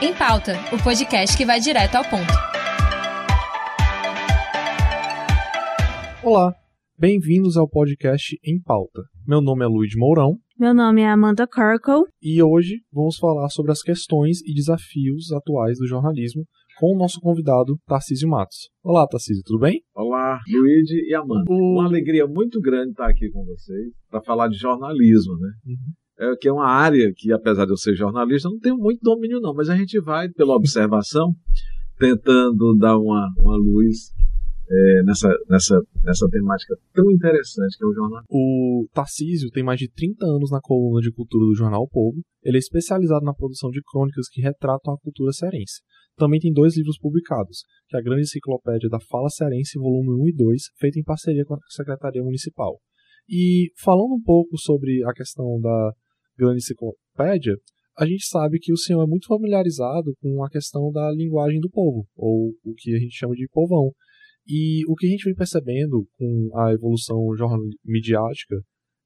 Em Pauta, o podcast que vai direto ao ponto. Olá, bem-vindos ao podcast Em Pauta. Meu nome é Luiz Mourão. Meu nome é Amanda Corkle. E hoje vamos falar sobre as questões e desafios atuais do jornalismo com o nosso convidado Tarcísio Matos. Olá, Tarcísio, tudo bem? Olá, Luiz e Amanda. Uma alegria muito grande estar aqui com vocês para falar de jornalismo, né? Uhum. É, que é uma área que, apesar de eu ser jornalista, não tenho muito domínio não, mas a gente vai, pela observação, tentando dar uma, uma luz é, nessa, nessa, nessa temática tão interessante que é o jornal. O Tarcísio tem mais de 30 anos na coluna de cultura do jornal o Povo. Ele é especializado na produção de crônicas que retratam a cultura cearense. Também tem dois livros publicados, que é a Grande Enciclopédia da Fala Cearense, volume 1 e 2, feita em parceria com a Secretaria Municipal. E falando um pouco sobre a questão da Grande Enciclopédia, a gente sabe que o senhor é muito familiarizado com a questão da linguagem do povo, ou o que a gente chama de povão. E o que a gente vem percebendo com a evolução midiática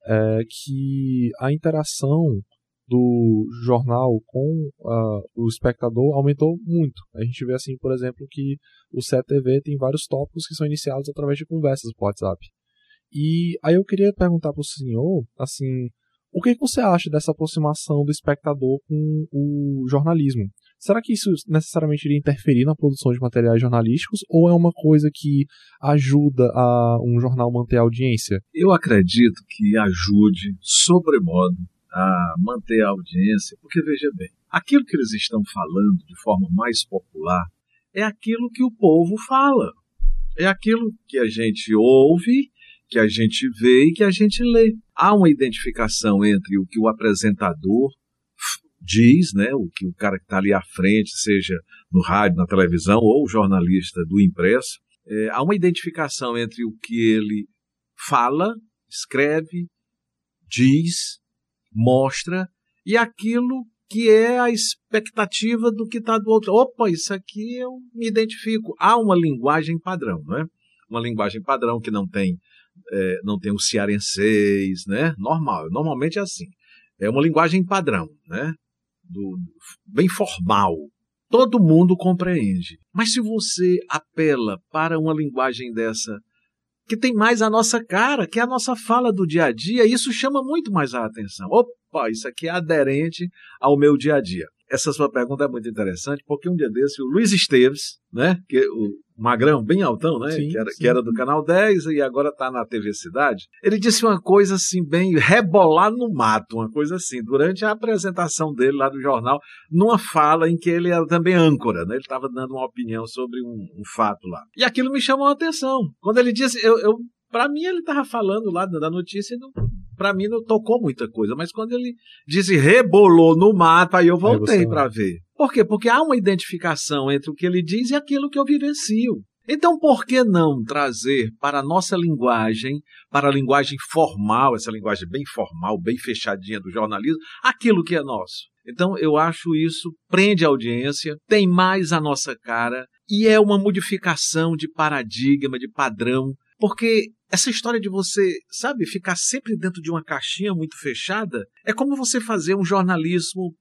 é que a interação do jornal com uh, o espectador aumentou muito. A gente vê assim, por exemplo, que o CTV tem vários tópicos que são iniciados através de conversas por WhatsApp. E aí eu queria perguntar para o senhor, assim, o que, que você acha dessa aproximação do espectador com o jornalismo? Será que isso necessariamente iria interferir na produção de materiais jornalísticos ou é uma coisa que ajuda a um jornal manter a audiência? Eu acredito que ajude, sobremodo, a manter a audiência, porque veja bem, aquilo que eles estão falando de forma mais popular é aquilo que o povo fala. É aquilo que a gente ouve, que a gente vê e que a gente lê. Há uma identificação entre o que o apresentador diz, né, o que o cara que está ali à frente, seja no rádio, na televisão ou o jornalista do impresso, é, há uma identificação entre o que ele fala, escreve, diz mostra e aquilo que é a expectativa do que está do outro. Opa, isso aqui eu me identifico. Há uma linguagem padrão, não é? Uma linguagem padrão que não tem é, não tem o cearenseis, né? Normal, normalmente é assim. É uma linguagem padrão, né? Do, bem formal. Todo mundo compreende. Mas se você apela para uma linguagem dessa que tem mais a nossa cara, que é a nossa fala do dia a dia, isso chama muito mais a atenção. Opa, isso aqui é aderente ao meu dia a dia. Essa sua pergunta é muito interessante, porque um dia desse o Luiz Esteves, né, que o magrão, bem altão, né? Sim, que, era, que, era, do Canal 10 e agora está na TV Cidade. Ele disse uma coisa assim, bem rebolar no mato, uma coisa assim, durante a apresentação dele lá do jornal, numa fala em que ele era também âncora, né? Ele estava dando uma opinião sobre um, um, fato lá. E aquilo me chamou a atenção. Quando ele disse, eu, eu para mim ele estava falando lá da notícia e não, para mim não tocou muita coisa, mas quando ele disse rebolou no mato, aí eu voltei para ver. Por quê? Porque há uma identificação entre o que ele diz e aquilo que eu vivencio. Então, por que não trazer para a nossa linguagem, para a linguagem formal, essa linguagem bem formal, bem fechadinha do jornalismo, aquilo que é nosso? Então, eu acho isso prende a audiência, tem mais a nossa cara e é uma modificação de paradigma, de padrão, porque essa história de você, sabe, ficar sempre dentro de uma caixinha muito fechada é como você fazer um jornalismo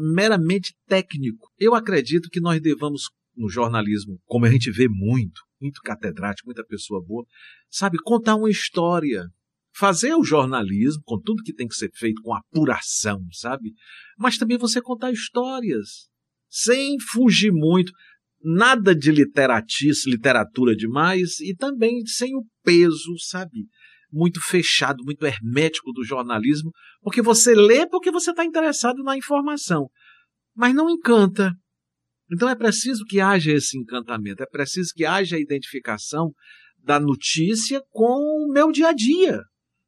meramente técnico. Eu acredito que nós devamos, no jornalismo, como a gente vê muito, muito catedrático, muita pessoa boa, sabe, contar uma história. Fazer o jornalismo, com tudo que tem que ser feito com apuração, sabe? Mas também você contar histórias, sem fugir muito nada de literatice, literatura demais e também sem o peso, sabe? Muito fechado, muito hermético do jornalismo, porque você lê porque você está interessado na informação, mas não encanta. Então é preciso que haja esse encantamento, é preciso que haja a identificação da notícia com o meu dia a dia,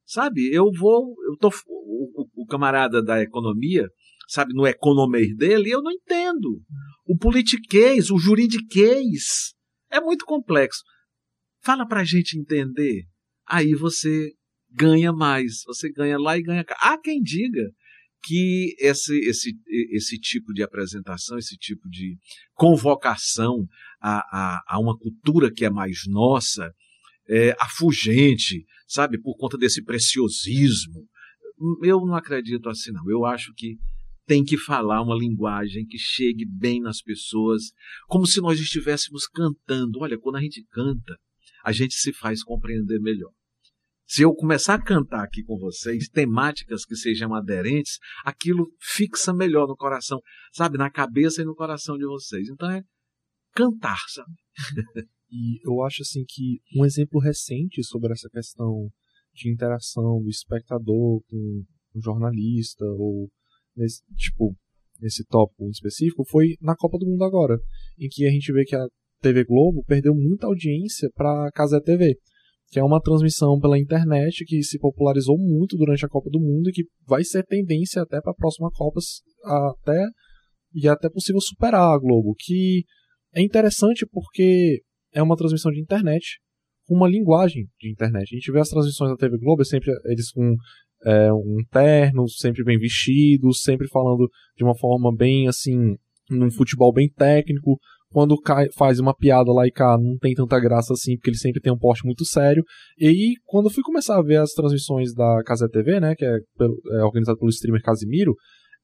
sabe? Eu vou, eu tô, o, o camarada da economia, sabe, no economês dele, eu não entendo. O politiquês, o juridiquês, é muito complexo. Fala para a gente entender. Aí você ganha mais, você ganha lá e ganha cá. Há quem diga que esse, esse, esse tipo de apresentação, esse tipo de convocação a, a, a uma cultura que é mais nossa, é, afugente, sabe, por conta desse preciosismo. Eu não acredito assim, não. Eu acho que tem que falar uma linguagem que chegue bem nas pessoas, como se nós estivéssemos cantando. Olha, quando a gente canta, a gente se faz compreender melhor. Se eu começar a cantar aqui com vocês temáticas que sejam aderentes, aquilo fixa melhor no coração, sabe, na cabeça e no coração de vocês. Então é cantar, sabe? e eu acho assim que um exemplo recente sobre essa questão de interação do espectador com o jornalista ou nesse tipo nesse tópico específico foi na Copa do Mundo agora, em que a gente vê que a TV Globo perdeu muita audiência para a Casa TV que é uma transmissão pela internet que se popularizou muito durante a Copa do Mundo e que vai ser tendência até para a próxima Copa até e até possível superar a Globo, que é interessante porque é uma transmissão de internet com uma linguagem de internet. A gente vê as transmissões da TV Globo, é sempre eles com é, um terno, sempre bem vestidos, sempre falando de uma forma bem assim, num futebol bem técnico, quando cai, faz uma piada lá e cá não tem tanta graça assim, porque ele sempre tem um porte muito sério. E aí, quando eu fui começar a ver as transmissões da Casa TV, né, que é, pelo, é organizado pelo streamer Casimiro,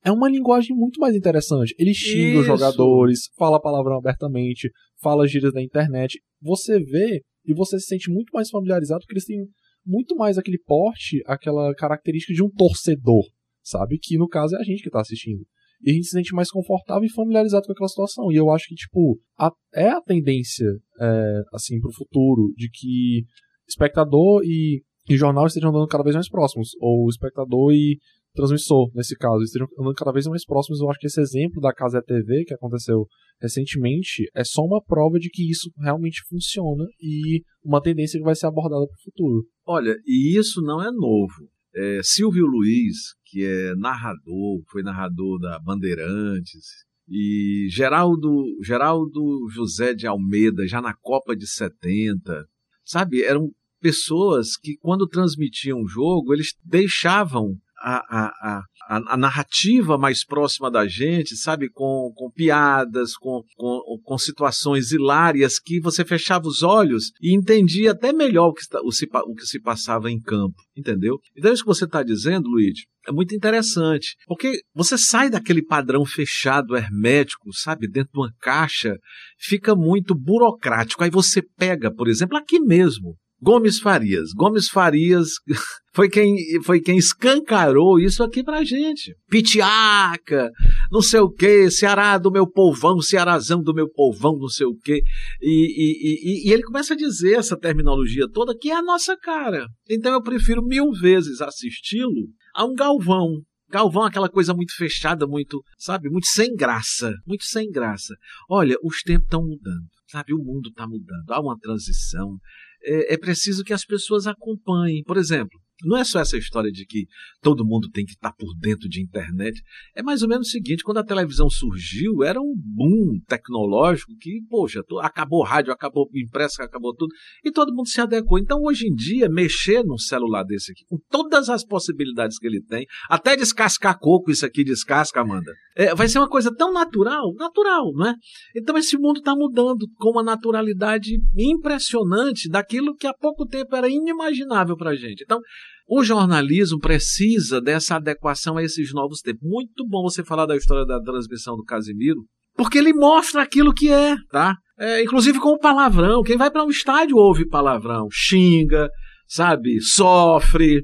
é uma linguagem muito mais interessante. Ele xinga Isso. os jogadores, fala palavrão abertamente, fala gírias da internet. Você vê e você se sente muito mais familiarizado porque eles têm muito mais aquele porte, aquela característica de um torcedor, sabe? Que no caso é a gente que está assistindo e a gente se sente mais confortável e familiarizado com aquela situação. E eu acho que, tipo, a, é a tendência, é, assim, pro futuro, de que espectador e, e jornal estejam andando cada vez mais próximos, ou espectador e transmissor, nesse caso, estejam andando cada vez mais próximos. Eu acho que esse exemplo da Casa TV, que aconteceu recentemente, é só uma prova de que isso realmente funciona e uma tendência que vai ser abordada para o futuro. Olha, e isso não é novo. É, Silvio Luiz, que é narrador, foi narrador da Bandeirantes, e Geraldo, Geraldo José de Almeida, já na Copa de 70, sabe? Eram pessoas que, quando transmitiam o jogo, eles deixavam a, a, a, a, narrativa mais próxima da gente, sabe? Com, com piadas, com, com, com, situações hilárias que você fechava os olhos e entendia até melhor o que, o, o que se passava em campo, entendeu? Então, isso que você está dizendo, Luiz, é muito interessante, porque você sai daquele padrão fechado, hermético, sabe, dentro de uma caixa, fica muito burocrático. Aí você pega, por exemplo, aqui mesmo, Gomes Farias. Gomes Farias foi quem, foi quem escancarou isso aqui pra gente. Pitiaca, não sei o quê, Ceará do meu povão, Cearazão do meu povão, não sei o quê. E, e, e, e ele começa a dizer essa terminologia toda que é a nossa cara. Então eu prefiro mil vezes assisti-lo a um Galvão, Galvão, aquela coisa muito fechada, muito, sabe, muito sem graça, muito sem graça. Olha, os tempos estão mudando, sabe, o mundo está mudando, há uma transição é, é preciso que as pessoas acompanhem. Por exemplo, não é só essa história de que todo mundo tem que estar por dentro de internet. É mais ou menos o seguinte: quando a televisão surgiu, era um boom tecnológico que, poxa, acabou rádio, acabou impresso, acabou tudo, e todo mundo se adequou. Então, hoje em dia, mexer num celular desse aqui, com todas as possibilidades que ele tem, até descascar coco, isso aqui descasca, Amanda, é, vai ser uma coisa tão natural, natural, não é? Então, esse mundo está mudando com uma naturalidade impressionante daquilo que há pouco tempo era inimaginável para a gente. Então, o jornalismo precisa dessa adequação a esses novos tempos. Muito bom você falar da história da transmissão do Casimiro, porque ele mostra aquilo que é, tá? É, inclusive com o palavrão. Quem vai para um estádio ouve palavrão, xinga, sabe, sofre.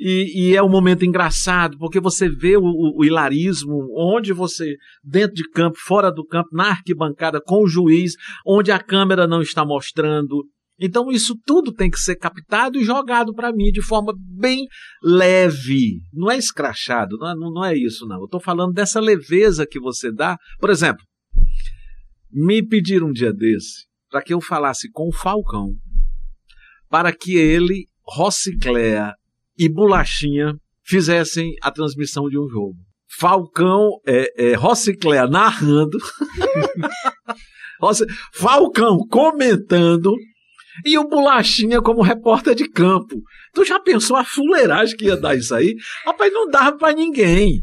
E, e, é um momento engraçado, porque você vê o, o, o, hilarismo, onde você, dentro de campo, fora do campo, na arquibancada, com o juiz, onde a câmera não está mostrando, então isso tudo tem que ser captado e jogado para mim de forma bem leve. Não é escrachado, não é, não é isso não. Eu estou falando dessa leveza que você dá. Por exemplo, me pediram um dia desse para que eu falasse com o Falcão para que ele, Rossicléa e Bolachinha fizessem a transmissão de um jogo. Falcão, é, é, narrando, Falcão comentando e o Bolachinha como repórter de campo. Tu já pensou a fuleiragem que ia dar isso aí? Rapaz, não dava para ninguém.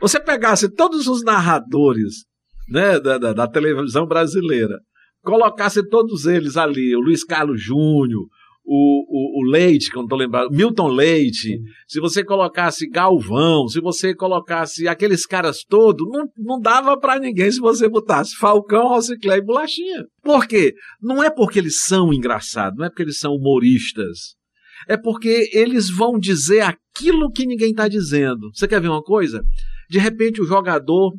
Você pegasse todos os narradores né, da, da, da televisão brasileira, colocasse todos eles ali, o Luiz Carlos Júnior, o, o, o Leite, que eu não estou lembrando, Milton Leite, se você colocasse Galvão, se você colocasse aqueles caras todos, não, não dava para ninguém se você botasse Falcão, Rociclé e Bolachinha. Por quê? Não é porque eles são engraçados, não é porque eles são humoristas. É porque eles vão dizer aquilo que ninguém está dizendo. Você quer ver uma coisa? De repente o jogador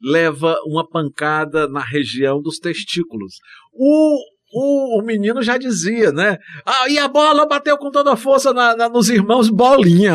leva uma pancada na região dos testículos. O, o, o menino já dizia, né? Ah, e a bola bateu com toda a força na, na, nos irmãos Bolinha.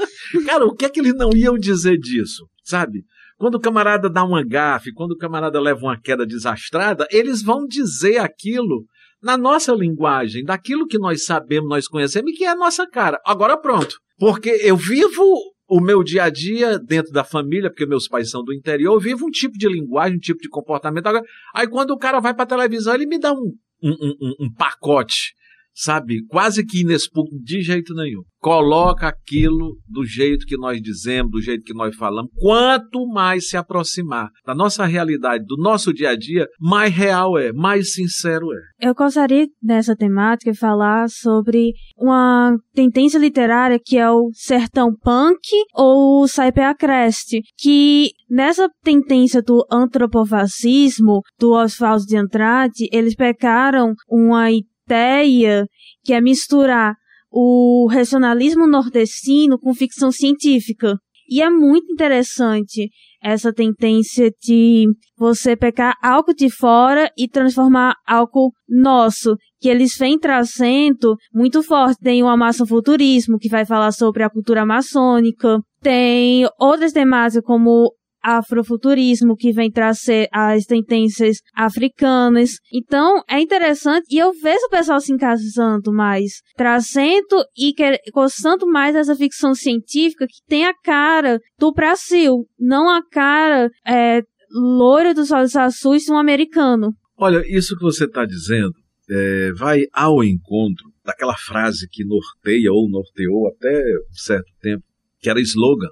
Cara, o que é que eles não iam dizer disso, sabe? Quando o camarada dá uma gafe, quando o camarada leva uma queda desastrada, eles vão dizer aquilo na nossa linguagem, daquilo que nós sabemos, nós conhecemos e que é a nossa cara. Agora pronto. Porque eu vivo o meu dia a dia dentro da família, porque meus pais são do interior, eu vivo um tipo de linguagem, um tipo de comportamento. Agora, aí quando o cara vai para televisão, ele me dá um, um, um, um pacote sabe, quase que inexpugnável, de jeito nenhum. Coloca aquilo do jeito que nós dizemos, do jeito que nós falamos. Quanto mais se aproximar da nossa realidade, do nosso dia a dia, mais real é, mais sincero é. Eu gostaria nessa temática falar sobre uma tendência literária que é o sertão punk ou o Saipea Crest, que nessa tendência do antropofascismo do Oswaldo de Andrade, eles pegaram uma ideia que é misturar o regionalismo nordestino com ficção científica. E é muito interessante essa tendência de você pegar algo de fora e transformar algo nosso, que eles vêm trazendo muito forte. Tem o Amazon Futurismo, que vai falar sobre a cultura amazônica. Tem outras temáticas como afrofuturismo que vem trazer as tendências africanas. Então, é interessante e eu vejo o pessoal se encaixando mais, trazendo e gostando mais dessa ficção científica que tem a cara do Brasil, não a cara é, loira dos olhos azuis de um americano. Olha, isso que você está dizendo é, vai ao encontro daquela frase que norteia ou norteou até um certo tempo, que era slogan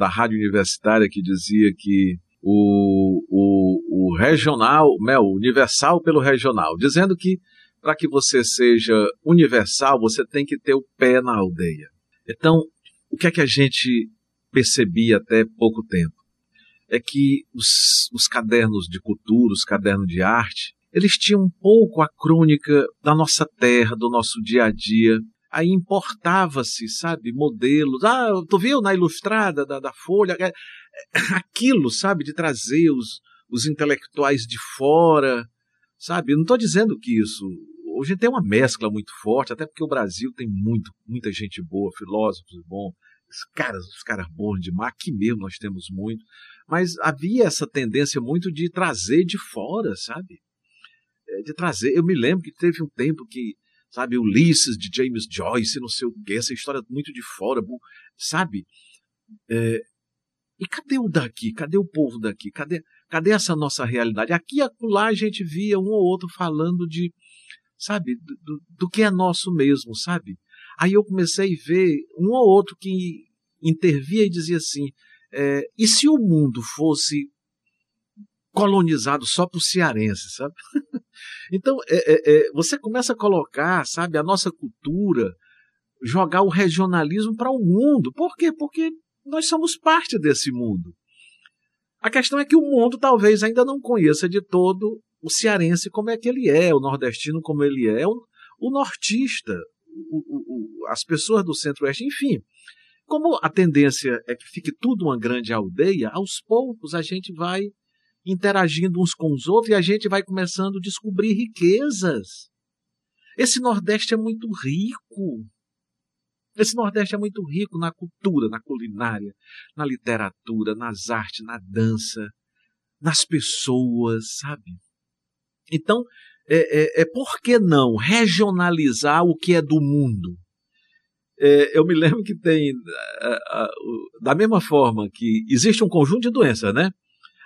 da rádio universitária que dizia que o, o, o regional, né, universal pelo regional, dizendo que para que você seja universal, você tem que ter o pé na aldeia. Então, o que é que a gente percebia até pouco tempo? É que os, os cadernos de cultura, os cadernos de arte, eles tinham um pouco a crônica da nossa terra, do nosso dia a dia, aí importava-se, sabe, modelos. Ah, tu viu na ilustrada da, da Folha? É, aquilo, sabe, de trazer os, os intelectuais de fora, sabe? não estou dizendo que isso. Hoje tem uma mescla muito forte, até porque o Brasil tem muito, muita gente boa, filósofos bons, os caras, os caras bons demais, aqui mesmo nós temos muito. Mas havia essa tendência muito de trazer de fora, sabe? É, de trazer. Eu me lembro que teve um tempo que sabe? Ulisses de James Joyce, não sei o quê, essa história muito de fora, sabe? É, e cadê o daqui? Cadê o povo daqui? Cadê, cadê essa nossa realidade? Aqui e lá a gente via um ou outro falando de, sabe, do, do que é nosso mesmo, sabe? Aí eu comecei a ver um ou outro que intervia e dizia assim: é, e se o mundo fosse colonizado só por cearenses, sabe? então, é, é, é, você começa a colocar, sabe, a nossa cultura, jogar o regionalismo para o mundo. Por quê? Porque nós somos parte desse mundo. A questão é que o mundo talvez ainda não conheça de todo o cearense como é que ele é, o nordestino como ele é, o, o nortista, o, o, as pessoas do centro-oeste, enfim. Como a tendência é que fique tudo uma grande aldeia, aos poucos a gente vai interagindo uns com os outros e a gente vai começando a descobrir riquezas. Esse Nordeste é muito rico. Esse Nordeste é muito rico na cultura, na culinária, na literatura, nas artes, na dança, nas pessoas, sabe? Então, é, é, é por que não regionalizar o que é do mundo? É, eu me lembro que tem, da mesma forma que existe um conjunto de doenças, né?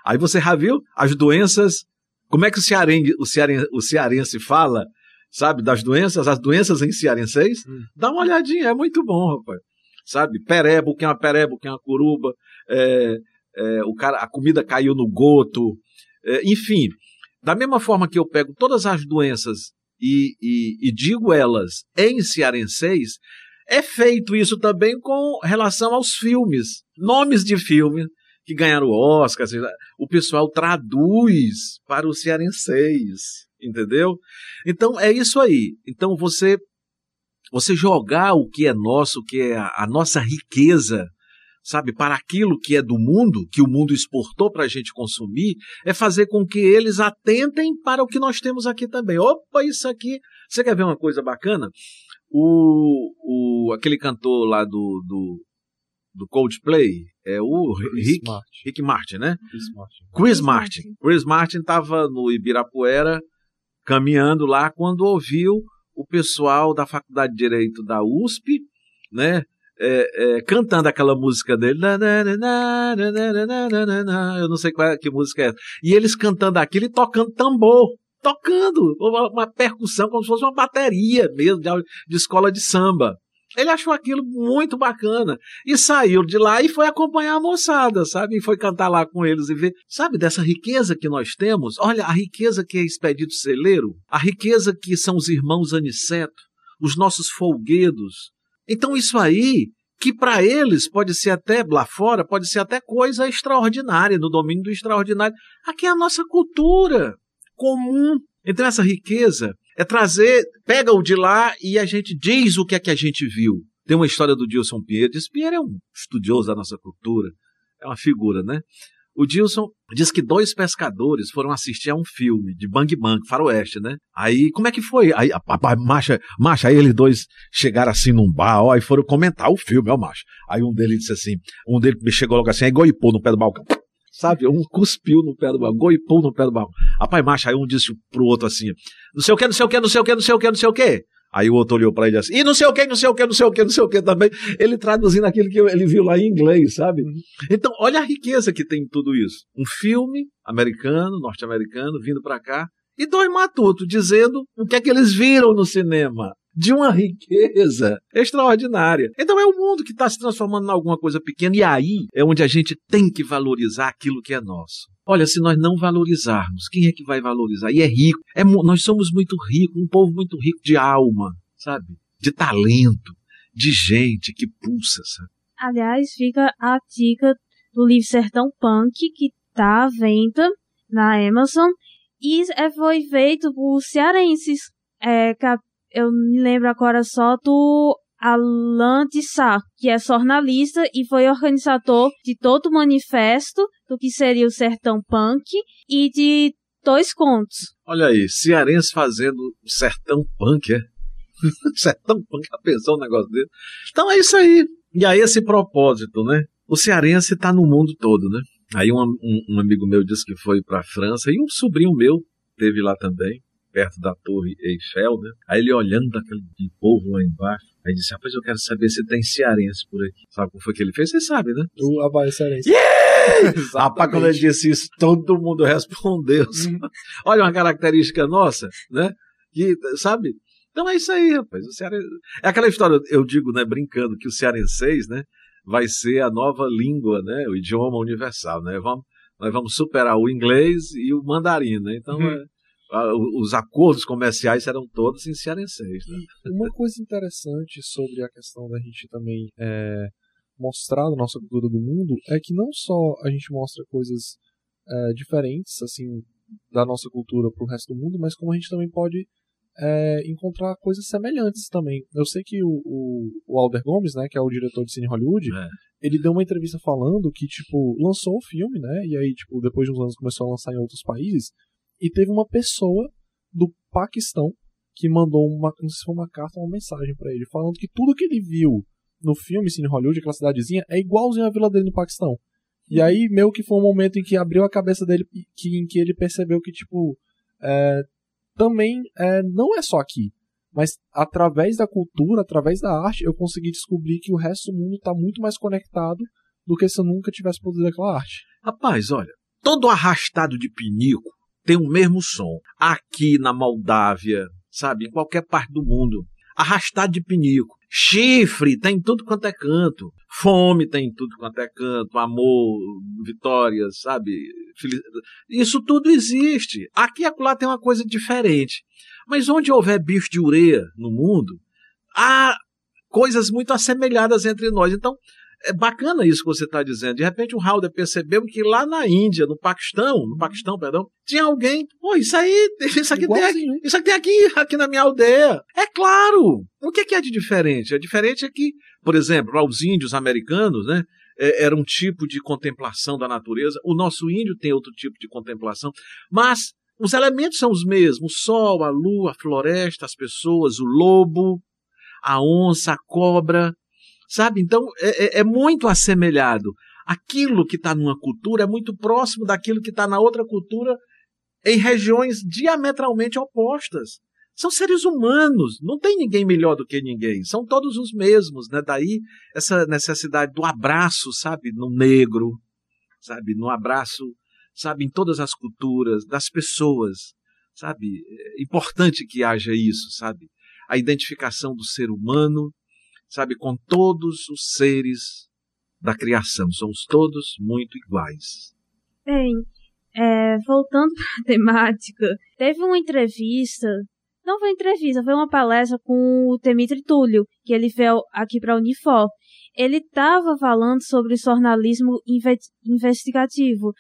Aí você já viu as doenças, como é que o cearense, o cearense, o cearense fala, sabe, das doenças, as doenças em cearenseis? Hum. Dá uma olhadinha, é muito bom, rapaz. Sabe, perebo, que é uma perebo, que é uma curuba, é, é, o cara, a comida caiu no goto, é, enfim. Da mesma forma que eu pego todas as doenças e, e, e digo elas em cearenseis, é feito isso também com relação aos filmes, nomes de filme que ganharam o Oscar, o pessoal traduz para o cearenseis, entendeu? Então é isso aí. Então você você jogar o que é nosso, o que é a, a nossa riqueza, sabe, para aquilo que é do mundo, que o mundo exportou para a gente consumir, é fazer com que eles atentem para o que nós temos aqui também. Opa, isso aqui. Você quer ver uma coisa bacana? O, o, aquele cantor lá do, do, do Coldplay é o Rick Martin. Rick Martin, né? Chris Martin. Chris Martin. Chris Martin estava no Ibirapuera caminhando lá quando ouviu o pessoal da Faculdade de Direito da USP, né? É, é, cantando aquela música dele. Eu não sei qual é, que música é. E eles cantando aquilo e tocando tambor. Tocando uma, percussão, como se fosse uma bateria mesmo, de escola de samba. Ele achou aquilo muito bacana e saiu de lá e foi acompanhar a moçada, sabe? E foi cantar lá com eles e ver, sabe, dessa riqueza que nós temos. Olha, a riqueza que é Expedito Celeiro, a riqueza que são os irmãos Aniceto, os nossos folguedos. Então, isso aí, que para eles pode ser até lá fora, pode ser até coisa extraordinária, no domínio do extraordinário. Aqui é a nossa cultura comum. Então, essa riqueza é trazer, pega o de lá e a gente diz o que é que a gente viu. Tem uma história do Dilson Pinheiro. Dilson Pinheiro é um estudioso da nossa cultura, é uma figura, né? O Dilson diz que dois pescadores foram assistir a um filme de Bang Bang, faroeste, né? Aí, como é que foi? Aí, papai, macha, macha, aí eles dois chegaram assim num bar, ó, e foram comentar o filme, ó, macho. Aí um deles disse assim, um deles chegou logo assim, aí goipou no pé do balcão. Sabe, um cuspiu no pé do balcão, goipou no pé do balcão. Rapaz, macho, aí um disse pro outro assim, não sei o que, não sei o que, não sei o que, não sei o que, não sei o que. Aí o outro olhou para ele assim, e não sei o que, não sei o que, não sei o que, não sei o que também. Ele traduzindo aquilo que ele viu lá em inglês, sabe? Então, olha a riqueza que tem em tudo isso. Um filme americano, norte-americano, vindo para cá, e dois matutos dizendo o que é que eles viram no cinema. De uma riqueza extraordinária. Então é o mundo que está se transformando em alguma coisa pequena, e aí é onde a gente tem que valorizar aquilo que é nosso. Olha, se nós não valorizarmos, quem é que vai valorizar? E é rico. É, nós somos muito ricos, um povo muito rico de alma, sabe? De talento, de gente que pulsa, sabe? Aliás, fica a dica do livro Sertão Punk, que tá à venda na Amazon. E é, foi feito por cearenses. É, eu me lembro agora só do Alain Sá, que é jornalista e foi organizador de todo o manifesto do que seria o Sertão Punk e de dois contos. Olha aí, cearense fazendo o Sertão Punk, é? sertão Punk, a pensou um negócio dele. Então é isso aí. E aí esse propósito, né? O cearense está no mundo todo, né? Aí um, um, um amigo meu disse que foi para a França e um sobrinho meu teve lá também perto da Torre Eiffel, né? Aí ele olhando aquele povo lá embaixo, aí disse: Rapaz, eu quero saber se tem cearense por aqui. Sabe como foi que ele fez? Você sabe, né? O Havaí cearense. Yeah! Rapaz, quando ele disse isso, todo mundo respondeu. Olha uma característica nossa, né? Que, sabe? Então é isso aí, rapaz. O ceare... É aquela história, eu digo, né, brincando, que o cearenseis, né, vai ser a nova língua, né, o idioma universal, né? Vamos, nós vamos superar o inglês e o mandarim, né? Então, uhum. é, os acordos comerciais serão todos em cearenseis. Né? Uma coisa interessante sobre a questão da gente também é, mostrar a nossa cultura do mundo é que não só a gente mostra coisas é, diferentes assim da nossa cultura para o resto do mundo, mas como a gente também pode é, encontrar coisas semelhantes também. Eu sei que o, o, o, Alder Gomes, né, que é o diretor de Cine Hollywood, É. ele deu uma entrevista falando que, tipo, lançou o filme, né, e aí, tipo, depois de uns anos começou a lançar em outros países, e teve uma pessoa do Paquistão que mandou uma, não sei se foi uma carta ou uma mensagem para ele, falando que tudo que ele viu no filme Cine Hollywood, aquela cidadezinha, é igualzinho à vila dele no Paquistão. E aí, meio que foi um momento em que abriu a cabeça dele, que, em que ele percebeu que, tipo, é, também é, não é só aqui. Mas através da cultura, através da arte, eu consegui descobrir que o resto do mundo está muito mais conectado do que se eu nunca tivesse produzido aquela arte. Rapaz, olha, todo arrastado de pinico tem o mesmo som. Aqui na Moldávia, sabe, em qualquer parte do mundo. Arrastado de pinico. Chifre tem tudo quanto é canto. Fome tem tudo quanto é canto. Amor, vitórias, sabe? Isso tudo existe. Aqui e acolá tem uma coisa diferente. Mas onde houver bicho de ureia no mundo, há coisas muito assemelhadas entre nós. Então, é bacana isso que você está dizendo. De repente o Halder percebeu que lá na Índia, no Paquistão, no Paquistão, perdão, tinha alguém, pô, isso aí, isso aqui tem aqui, isso aqui tem aqui, aqui na minha aldeia. É claro. O que, que é de diferente? É diferente é que, por exemplo, os índios americanos, né, é, era um tipo de contemplação da natureza. O nosso índio tem outro tipo de contemplação, mas os elementos são os mesmos: o sol, a lua, a floresta, as pessoas, o lobo, a onça, a cobra, sabe? Então é, é, é muito assemelhado. Aquilo que está numa cultura é muito próximo daquilo que está na outra cultura em regiões diametralmente opostas. São seres humanos, não tem ninguém melhor do que ninguém, são todos os mesmos, né? Daí essa necessidade do abraço, sabe, no negro, sabe, no abraço, sabe, em todas as culturas, das pessoas, sabe? É importante que haja isso, sabe? A identificação do ser humano, sabe, com todos os seres da criação, somos todos muito iguais. Bem, é, voltando para a temática, teve uma entrevista não foi entrevista, foi uma palestra com o Temitri Túlio, que ele veio aqui para a Unifor. Ele estava falando sobre jornalismo investigativo.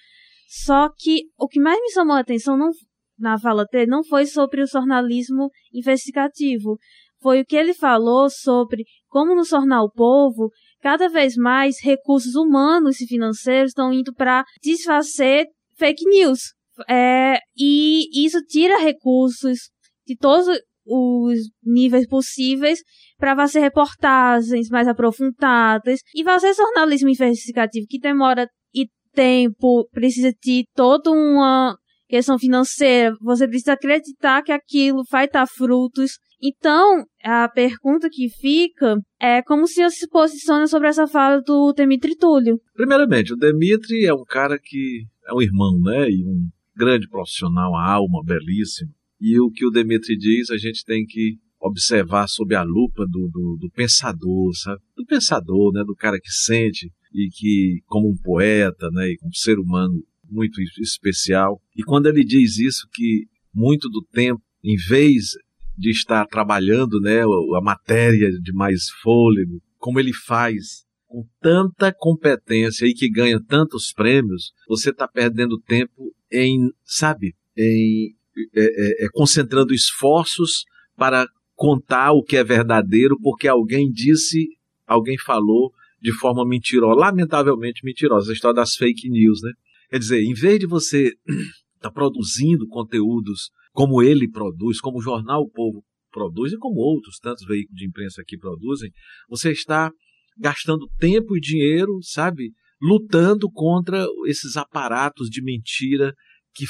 Só que o que mais me chamou a atenção não, na fala dele não foi sobre o jornalismo investigativo. Foi o que ele falou sobre como no Jornal Povo, cada vez mais recursos humanos e financeiros estão indo para desfazer fake news. É, e isso tira recursos de todos os níveis possíveis para fazer reportagens mais aprofundadas e fazer jornalismo investigativo que demora e tempo, precisa de toda uma questão financeira, você precisa acreditar que aquilo vai dar frutos. Então, a pergunta que fica é como se se posiciona sobre essa fala do Demitri Túlio. Primeiramente, o Demitri é um cara que é um irmão, né? E um grande profissional, a alma belíssima. E o que o Demetri diz, a gente tem que observar sob a lupa do, do, do, pensador, sabe? Do pensador, né? Do cara que sente e que, como um poeta, né? E como um ser humano muito especial. E quando ele diz isso, que muito do tempo, em vez de estar trabalhando, né? A matéria de mais fôlego, como ele faz com tanta competência e que ganha tantos prêmios, você está perdendo tempo em, sabe, em é, é, é, concentrando esforços para contar o que é verdadeiro, porque alguém disse, alguém falou de forma mentirosa, lamentavelmente mentirosa, a história das fake news, né? Quer dizer, em vez de você estar tá produzindo conteúdos como ele produz, como o jornal O Povo produz e como outros tantos veículos de imprensa aqui produzem, você está gastando tempo e dinheiro, sabe, lutando contra esses aparatos de mentira que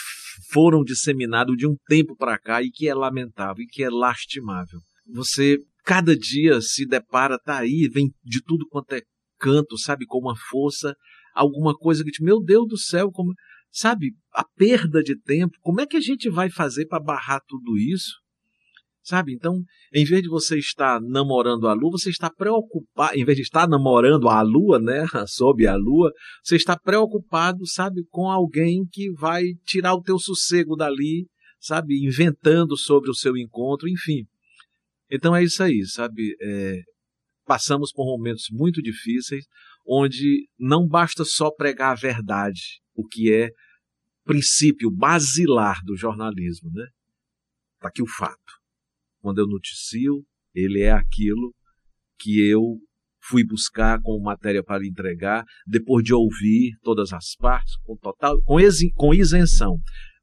foram disseminados de um tempo para cá e que é lamentável e que é lastimável. Você cada dia se depara, tá aí, vem de tudo quanto é canto, sabe, com uma força, alguma coisa que te, meu Deus do céu, como, sabe, a perda de tempo, como é que a gente vai fazer para barrar tudo isso? Sabe? Então, em vez de você estar namorando a lua, você está preocupado, em vez de estar namorando a lua, né, sob a lua, você está preocupado, sabe, com alguém que vai tirar o teu sossego dali, sabe, inventando sobre o seu encontro, enfim. Então é isso aí, sabe? É, passamos por momentos muito difíceis, onde não basta só pregar a verdade, o que é princípio basilar do jornalismo, né? Está aqui o fato quando eu noticio, ele é aquilo que eu fui buscar como matéria para entregar, depois de ouvir todas as partes, com total, com, com isenção.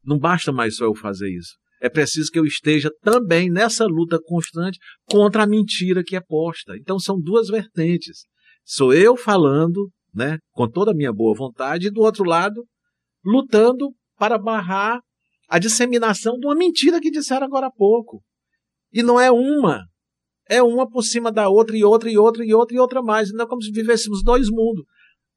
Não basta mais só eu fazer isso. É preciso que eu esteja também nessa luta constante contra a mentira que é posta. Então são duas vertentes. Sou eu falando, né, com toda a minha boa vontade, e do outro lado, lutando para barrar a disseminação de uma mentira que disseram agora há pouco. E não é uma. É uma por cima da outra, e outra, e outra, e outra, e outra mais. Não é como se vivêssemos dois mundos.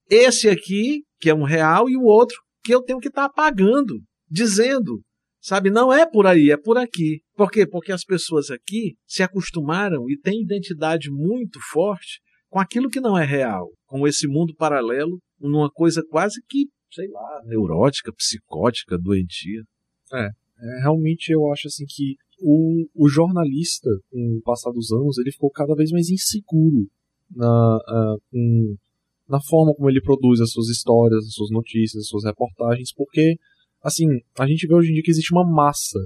Esse aqui, que é um real, e o outro, que eu tenho que estar tá apagando, dizendo. Sabe, não é por aí, é por aqui. Por quê? Porque as pessoas aqui se acostumaram e têm identidade muito forte com aquilo que não é real, com esse mundo paralelo, numa coisa quase que sei lá, neurótica, psicótica, doentia. É, é, realmente eu acho assim que o, o jornalista, com o passar dos anos, ele ficou cada vez mais inseguro na, uh, na forma como ele produz as suas histórias, as suas notícias, as suas reportagens, porque, assim, a gente vê hoje em dia que existe uma massa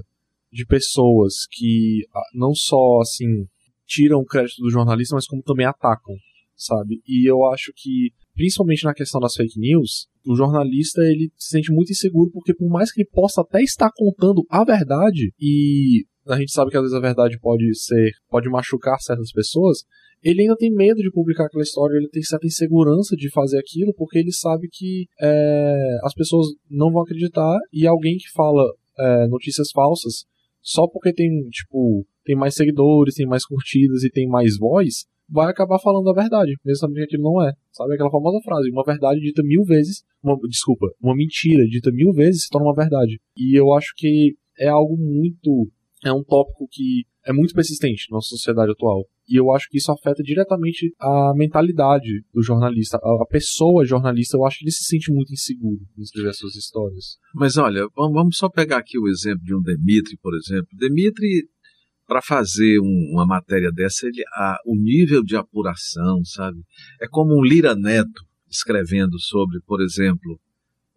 de pessoas que ah, não só, assim, tiram o crédito do jornalista, mas como também atacam, sabe? E eu acho que, principalmente na questão das fake news, o jornalista ele se sente muito inseguro porque por mais que ele possa até estar contando a verdade e a gente sabe que às vezes a verdade pode ser, pode machucar certas pessoas, ele ainda tem medo de publicar aquela história, ele tem certa insegurança de fazer aquilo, porque ele sabe que é, as pessoas não vão acreditar e alguém que fala é, notícias falsas só porque tem, tipo, tem mais seguidores, tem mais curtidas e tem mais voz, vai acabar falando a verdade, mesmo sabendo que aquilo não é. Sabe aquela famosa frase, uma verdade dita mil vezes, uma, desculpa, uma mentira dita mil vezes se torna uma verdade. E eu acho que é algo muito, é um tópico que é muito persistente na nossa sociedade atual. E eu acho que isso afeta diretamente a mentalidade do jornalista. A pessoa jornalista, eu acho que ele se sente muito inseguro em escrever suas histórias. Mas olha, vamos só pegar aqui o exemplo de um Demitri, por exemplo. Demitri, para fazer um, uma matéria dessa, ele, a, o nível de apuração, sabe? É como um Lira Neto escrevendo sobre, por exemplo,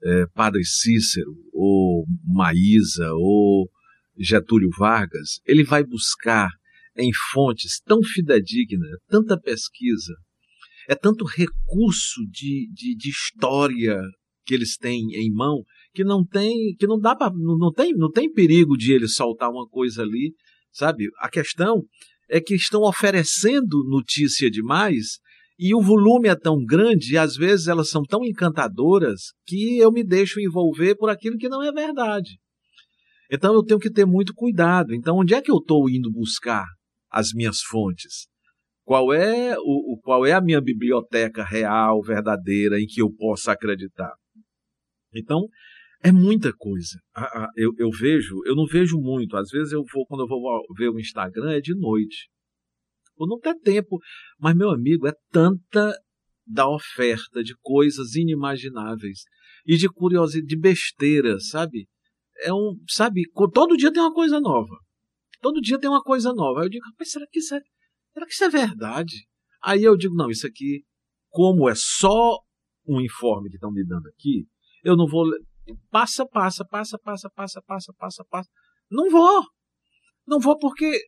é, Padre Cícero, ou Maísa, ou Getúlio Vargas. Ele vai buscar em fontes tão fidedignas, tanta pesquisa, é tanto recurso de, de, de história que eles têm em mão que não tem que não dá para não, não tem não tem perigo de eles soltar uma coisa ali sabe a questão é que estão oferecendo notícia demais e o volume é tão grande e às vezes elas são tão encantadoras que eu me deixo envolver por aquilo que não é verdade então eu tenho que ter muito cuidado então onde é que eu estou indo buscar as minhas fontes? Qual é, o, o, qual é a minha biblioteca real, verdadeira, em que eu possa acreditar? Então, é muita coisa. Eu, eu vejo, eu não vejo muito. Às vezes eu vou, quando eu vou ver o Instagram, é de noite. Ou não tem tempo. Mas, meu amigo, é tanta da oferta de coisas inimagináveis e de curiosidade, de besteira, sabe? É um, sabe, todo dia tem uma coisa nova. Todo dia tem uma coisa nova. Aí eu digo, rapaz, será que isso é, será que isso é verdade? Aí eu digo, não, isso aqui, como é só um informe que estão me dando aqui, eu não vou. Passa, passa, passa, passa, passa, passa, passa, passa. Não vou. Não vou porque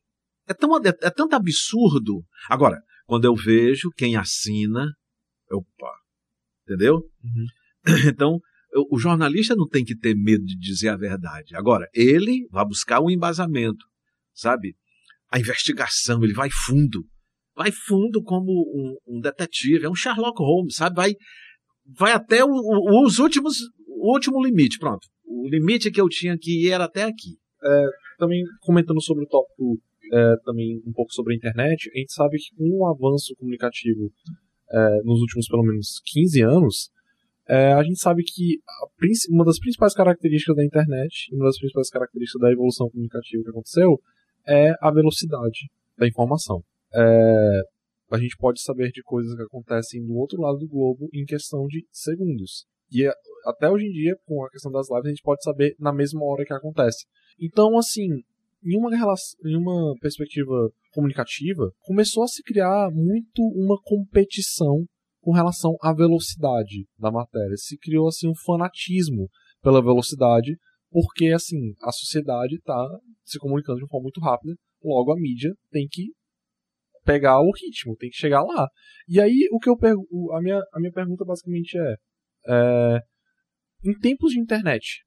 é, tão, é, é tanto absurdo. Agora, quando eu vejo quem assina, opa, entendeu? Uhum. Então, o jornalista não tem que ter medo de dizer a verdade. Agora, ele vai buscar um embasamento sabe? A investigação, ele vai fundo. Vai fundo como um, um detetive, é um Sherlock Holmes, sabe? Vai, vai até o, o, os últimos, o último limite, pronto. O limite que eu tinha que ir era até aqui. É, também comentando sobre o tópico, é, também um pouco sobre a internet, a gente sabe que o avanço comunicativo é, nos últimos pelo menos 15 anos, é, a gente sabe que uma das principais características da internet, uma das principais características da evolução comunicativa que aconteceu, é a velocidade da informação. É, a gente pode saber de coisas que acontecem do outro lado do globo em questão de segundos. E é, até hoje em dia, com a questão das lives, a gente pode saber na mesma hora que acontece. Então, assim, em uma, relação, em uma perspectiva comunicativa, começou a se criar muito uma competição com relação à velocidade da matéria. Se criou assim um fanatismo pela velocidade, porque assim a sociedade está se comunicando de uma forma muito rápida, logo a mídia tem que pegar o ritmo, tem que chegar lá. E aí o que eu pergunto, a minha, a minha pergunta basicamente é, é, em tempos de internet,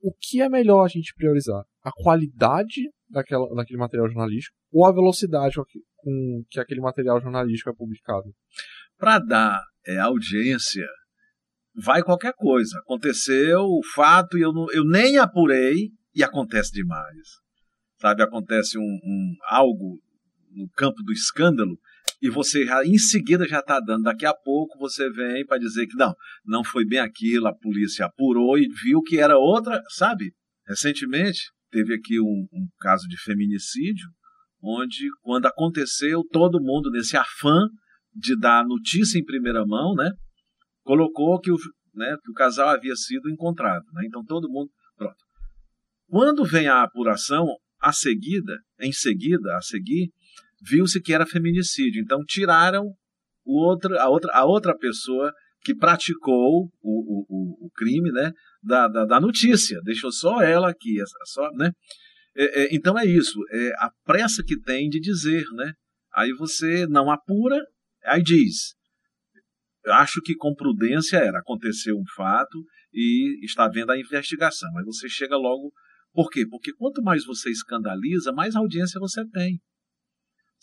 o que é melhor a gente priorizar? A qualidade daquela, daquele material jornalístico ou a velocidade com que aquele material jornalístico é publicado? Para dar é, audiência, vai qualquer coisa. Aconteceu o fato e eu, eu nem apurei, e acontece demais. Sabe, acontece um, um algo no campo do escândalo e você já, em seguida já está dando. Daqui a pouco você vem para dizer que não, não foi bem aquilo, a polícia apurou e viu que era outra, sabe? Recentemente teve aqui um, um caso de feminicídio, onde quando aconteceu, todo mundo nesse afã de dar notícia em primeira mão, né? Colocou que o, né, que o casal havia sido encontrado. Né? Então todo mundo. Pronto. Quando vem a apuração, a seguida, em seguida, a seguir, viu-se que era feminicídio. Então tiraram o outro, a, outra, a outra pessoa que praticou o, o, o crime né, da, da, da, notícia. Deixou só ela aqui. Só, né? É, é, então é isso. É a pressa que tem de dizer. Né? Aí você não apura, aí diz. Acho que com prudência era. Aconteceu um fato e está vendo a investigação. Aí você chega logo. Por quê? Porque quanto mais você escandaliza, mais audiência você tem.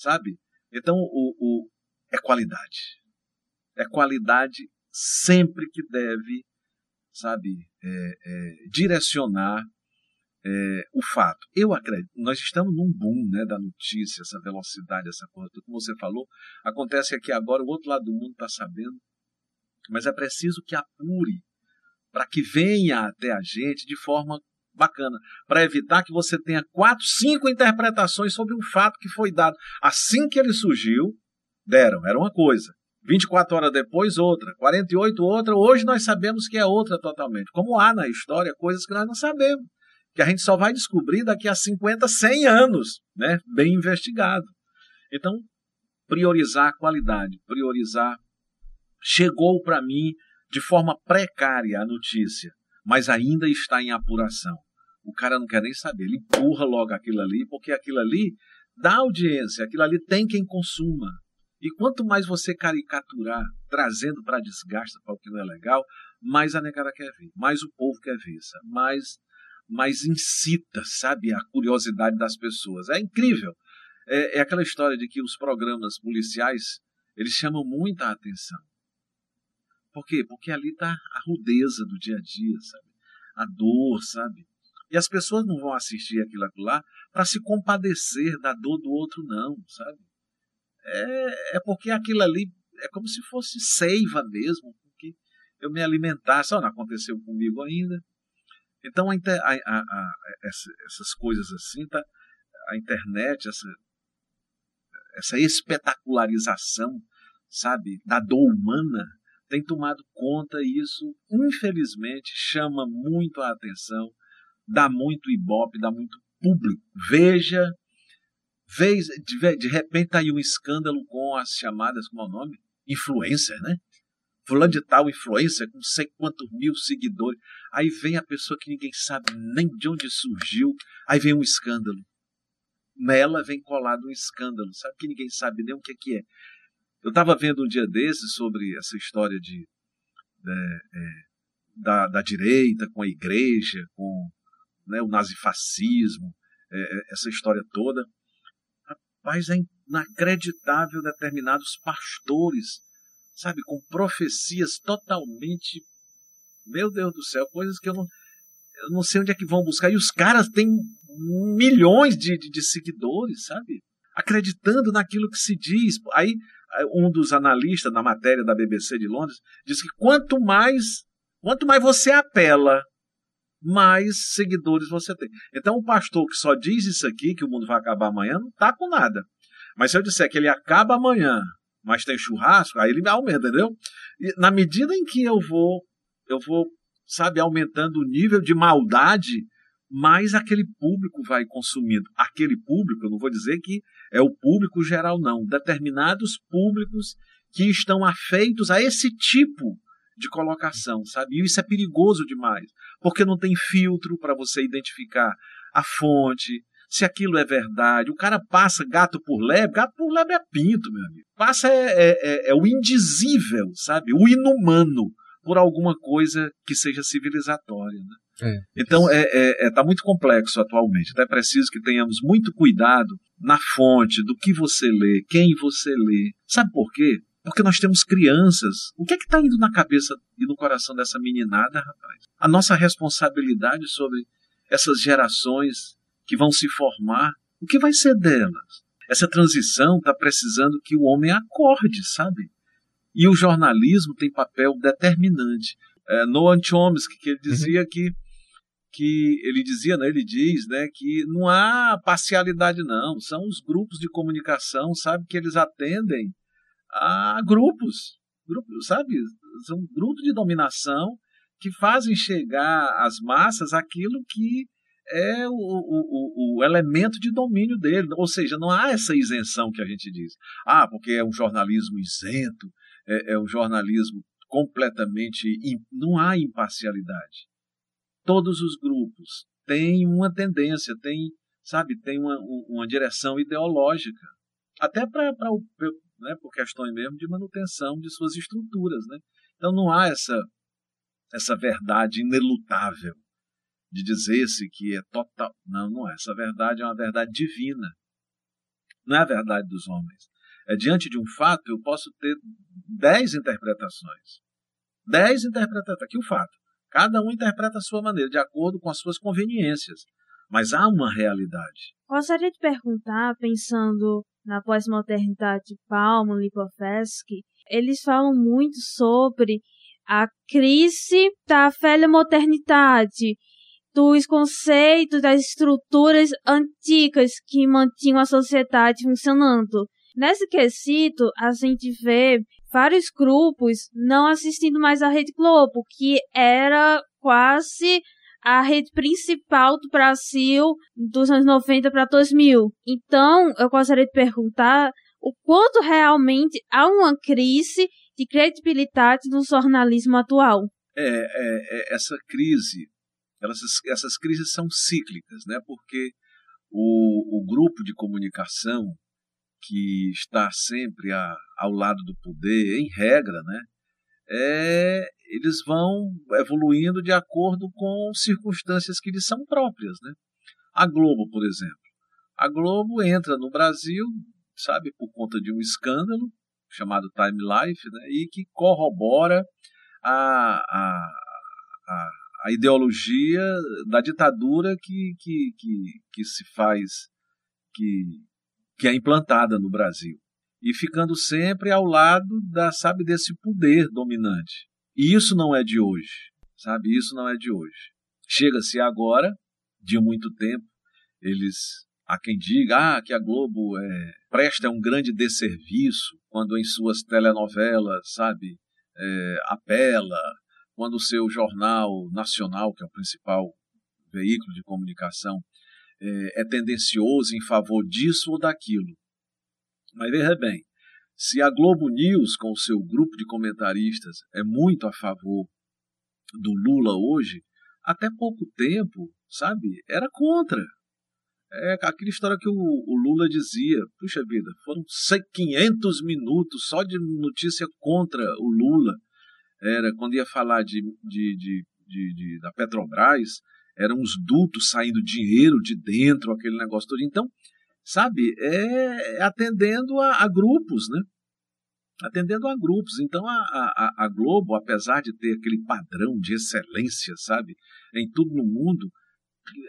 Sabe? Então, o, o é qualidade. É qualidade sempre que deve, sabe, é, é, direcionar é, o fato. Eu acredito, nós estamos num boom né, da notícia, essa velocidade, essa coisa, como você falou, acontece aqui agora, o outro lado do mundo está sabendo, mas é preciso que apure para que venha até a gente de forma bacana, para evitar que você tenha quatro, cinco interpretações sobre um fato que foi dado assim que ele surgiu, deram, era uma coisa. 24 horas depois, outra. 48, outra. Hoje nós sabemos que é outra totalmente. Como há na história coisas que nós não sabemos. Que a gente só vai descobrir daqui a 50, 100 anos, né? Bem investigado. Então, priorizar a qualidade, priorizar. Chegou para mim de forma precária a notícia, mas ainda está em apuração. O cara não quer nem saber, ele empurra logo aquilo ali, porque aquilo ali dá audiência, aquilo ali tem quem consuma. E quanto mais você caricaturar, trazendo para desgaste para o que não é legal, mais a negada quer ver, mais o povo quer ver, mais, mais incita, sabe, a curiosidade das pessoas. É incrível. É, é aquela história de que os programas policiais, eles chamam muita atenção. Por quê? Porque ali está a rudeza do dia a dia, sabe? A dor, sabe? E as pessoas não vão assistir aquilo lá para se compadecer da dor do outro, não, sabe? é, é porque aquilo ali é como se fosse seiva mesmo, porque eu me alimentasse. Não aconteceu comigo ainda. Então, a, a, a, essas coisas assim, tá, a internet, essa, essa espetacularização, sabe, da dor humana, tem tomado conta e isso, infelizmente, chama muito a atenção, dá muito ibope, dá muito público. Veja Vez, de, de repente tá aí um escândalo com as chamadas, como é o nome? Influencer, né? Fulano de tal influencer com sei quantos mil seguidores. Aí vem a pessoa que ninguém sabe nem de onde surgiu. Aí vem um escândalo. Nela vem colado um escândalo, sabe? Que ninguém sabe nem o que é. Que é. Eu estava vendo um dia desses sobre essa história de, de é, da, da direita com a igreja, com né, o nazifascismo, é, é essa história toda. Mas é inacreditável determinados pastores, sabe, com profecias totalmente. Meu Deus do céu, coisas que eu não, eu não sei onde é que vão buscar. E os caras têm milhões de, de, de seguidores, sabe? Acreditando naquilo que se diz. Aí, um dos analistas na matéria da BBC de Londres diz que quanto mais, quanto mais você apela mais seguidores você tem. Então, o pastor que só diz isso aqui, que o mundo vai acabar amanhã, não está com nada. Mas se eu disser que ele acaba amanhã, mas tem churrasco, aí ele me aumenta, entendeu? E na medida em que eu vou, eu vou, sabe, aumentando o nível de maldade, mais aquele público vai consumindo. Aquele público, eu não vou dizer que é o público geral, não. Determinados públicos que estão afeitos a esse tipo de colocação, sabe? E isso é perigoso demais, porque não tem filtro para você identificar a fonte, se aquilo é verdade. O cara passa gato por lebre, gato por lebre é pinto, meu amigo. Passa é, é, é, é o indizível, sabe? O inumano por alguma coisa que seja civilizatória, né? É. Então é, é, é, tá muito complexo atualmente. Então é preciso que tenhamos muito cuidado na fonte, do que você lê, quem você lê. Sabe por quê? Porque nós temos crianças. O que é que está indo na cabeça e no coração dessa meninada, rapaz? A nossa responsabilidade sobre essas gerações que vão se formar, o que vai ser delas? Essa transição está precisando que o homem acorde, sabe? E o jornalismo tem papel determinante. É, Noam Chomsky, que ele uhum. dizia que que ele dizia, né, ele diz, né, que não há parcialidade não, são os grupos de comunicação, sabe, que eles atendem a grupos, grupos, sabe? São grupos de dominação que fazem chegar às massas aquilo que é o, o, o, elemento de domínio dele. Ou seja, não há essa isenção que a gente diz. Ah, porque é um jornalismo isento, é, é um jornalismo completamente. Não há imparcialidade. Todos os grupos têm uma tendência, têm, sabe, tem uma, uma direção ideológica. Até para né, por questões mesmo de manutenção de suas estruturas. Né? Então não há essa, essa verdade inelutável de dizer-se que é total. Não, não é. Essa verdade é uma verdade divina. Não é a verdade dos homens. É diante de um fato, eu posso ter dez interpretações. Dez interpretações. Aqui o fato. Cada um interpreta a sua maneira, de acordo com as suas conveniências. Mas há uma realidade. Gostaria de perguntar, pensando na pós-modernidade de Palmo, Lipovetsky, eles falam muito sobre a crise da velha modernidade, dos conceitos, das estruturas antigas que mantinham a sociedade funcionando. Nesse quesito, a gente vê vários grupos não assistindo mais à Rede Globo, que era quase a rede principal do Brasil dos anos 90 para 2000. Então, eu gostaria de perguntar o quanto realmente há uma crise de credibilidade no jornalismo atual. É, é, é essa crise, elas, essas crises são cíclicas, né? Porque o, o grupo de comunicação que está sempre a, ao lado do poder, em regra, né? É, eles vão evoluindo de acordo com circunstâncias que lhes são próprias. Né? A Globo, por exemplo. A Globo entra no Brasil, sabe, por conta de um escândalo chamado Time Life, né, e que corrobora a, a, a, a ideologia da ditadura que, que, que, que se faz, que, que é implantada no Brasil. E ficando sempre ao lado da, sabe, desse poder dominante. E isso não é de hoje, sabe? Isso não é de hoje. Chega-se agora, de muito tempo, eles há quem diga ah, que a Globo é, presta um grande desserviço quando em suas telenovelas, sabe, é, apela, quando o seu jornal nacional, que é o principal veículo de comunicação, é, é tendencioso em favor disso ou daquilo. Mas veja bem, se a Globo News, com o seu grupo de comentaristas, é muito a favor do Lula hoje, até pouco tempo, sabe, era contra. É aquela história que o, o Lula dizia, puxa vida, foram 500 minutos só de notícia contra o Lula. Era quando ia falar de, de, de, de, da Petrobras, eram uns dutos saindo dinheiro de dentro, aquele negócio todo. Então, sabe, é, é atendendo a, a, grupos, né? Atendendo a grupos. Então a, a, a, Globo, apesar de ter aquele padrão de excelência, sabe, em tudo no mundo,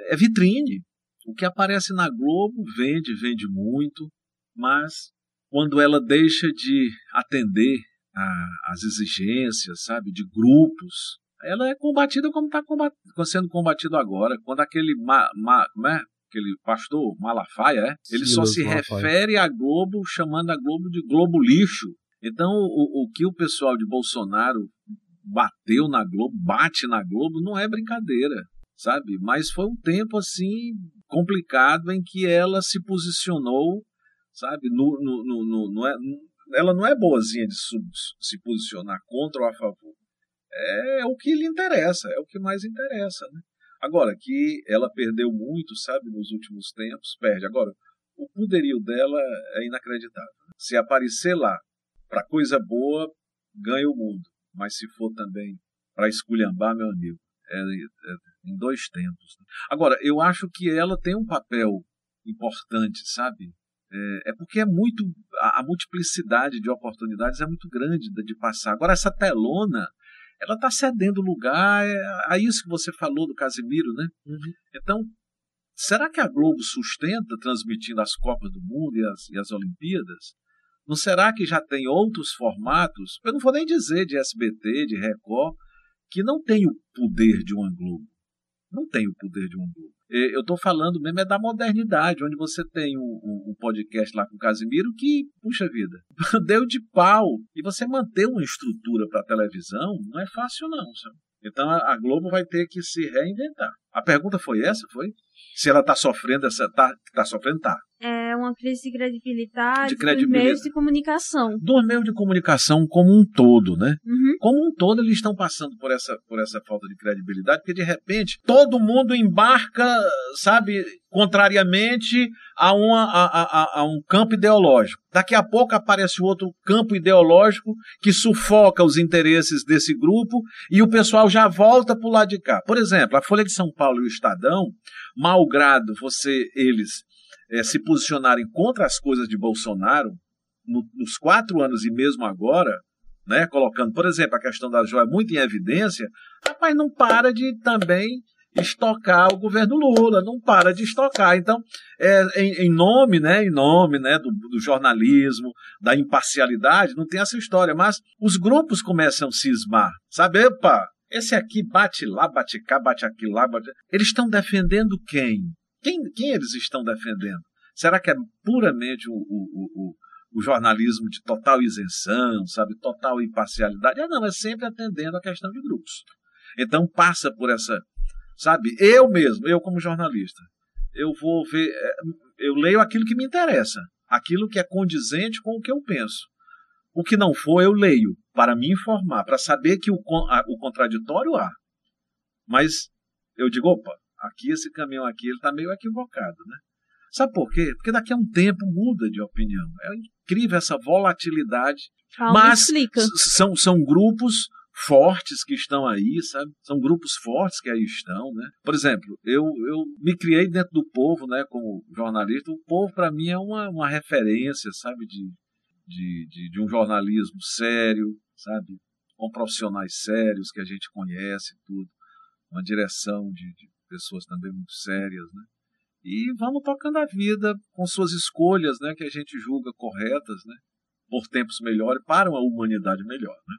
é vitrine. O que aparece na Globo vende, vende muito, mas quando ela deixa de atender às exigências, sabe, de grupos, ela é combatida como está combat sendo combatido agora. Quando aquele ma, ma, né, aquele pastor Malafaia, é? ele Silas só se Malafaia. refere à Globo chamando a Globo de Globo lixo. Então, o, o que o pessoal de Bolsonaro bateu na Globo, bate na Globo, não é brincadeira, sabe? Mas foi um tempo assim complicado em que ela se posicionou, sabe? No, no, no, no, no é, ela não é boazinha de se posicionar contra ou a favor. É o que lhe interessa, é o que mais interessa, né? Agora, que ela perdeu muito, sabe, nos últimos tempos, perde. Agora, o poderio dela é inacreditável. Se aparecer lá para coisa boa, ganha o mundo. Mas se for também para esculhambar, meu amigo, é, é, em dois tempos. Né? Agora, eu acho que ela tem um papel importante, sabe? É, é porque é muito. A, a, multiplicidade de oportunidades é muito grande de, de passar. Agora, essa telona ela está cedendo lugar é, a isso que você falou do Casimiro, né? Uhum. Então, será que a Globo sustenta transmitindo as Copas do Mundo e as, e as Olimpíadas? Não será que já tem outros formatos? Eu não vou nem dizer de SBT, de Record, que não tem o poder de uma Globo. Não tem o poder de uma Globo. Eu estou falando mesmo é da modernidade, onde você tem um, podcast lá com o Casimiro que, puxa vida, deu de pau. E você manter uma estrutura para televisão não é fácil, não. Sabe? Então a Globo vai ter que se reinventar. A pergunta foi essa, foi? Se ela está sofrendo essa, tá, tá sofrendo, tá. É uma crise de credibilidade, De credibilidade. dos meios de comunicação. Do meio de comunicação como um todo, né? Uhum. Como um todo, eles estão passando por essa, por essa falta de credibilidade, porque de repente todo mundo embarca, sabe, contrariamente a, uma, a, a, a um campo ideológico. Daqui a pouco aparece outro campo ideológico que sufoca os interesses desse grupo e o pessoal já volta para o lado de cá. Por exemplo, a Folha de São Paulo e o Estadão, malgrado você, eles eh, se posicionarem contra as coisas de Bolsonaro, no- nos quatro anos e mesmo agora, né, colocando, por exemplo, a questão da joia muito em evidência, rapaz, não para de também estocar o governo Lula, não para de estocar. Então, é, em, em nome, né, em nome né, do, do jornalismo, da imparcialidade, não tem essa história, mas os grupos começam a cismar, sabe? Epa, esse aqui bate lá, bate cá, bate aqui lá, bate... Eles estão defendendo quem? quem? Quem eles estão defendendo? Será que é puramente o, o, o, o- jornalismo de total isenção, sabe, total imparcialidade? Ah, não, é sempre atendendo a questão de grupos. Então passa por essa, sabe, eu mesmo, eu como jornalista, eu vou ver, é, eu leio aquilo que me interessa, aquilo que é condizente com o que eu penso. O que não for, eu leio para me informar, para saber que o, a- o contraditório há. Mas eu digo, opa, aqui esse caminhão aqui ele está meio equivocado, né? Sabe por quê? Porque daqui a um tempo muda de opinião. É incrível essa volatilidade. Calma, Mas explica. são, são grupos fortes que estão aí, sabe? São grupos fortes que aí estão, né? Por exemplo, eu, eu me criei dentro do povo, né? Como jornalista. O povo, para mim, é uma, uma referência, sabe? De, de, de, de um jornalismo sério, sabe? Com profissionais sérios que a gente conhece, tudo. Uma direção de, de pessoas também muito sérias, né? E vamos tocando a vida com suas escolhas, né? Que a gente julga corretas, né? Por tempos melhores, para uma humanidade melhor, né?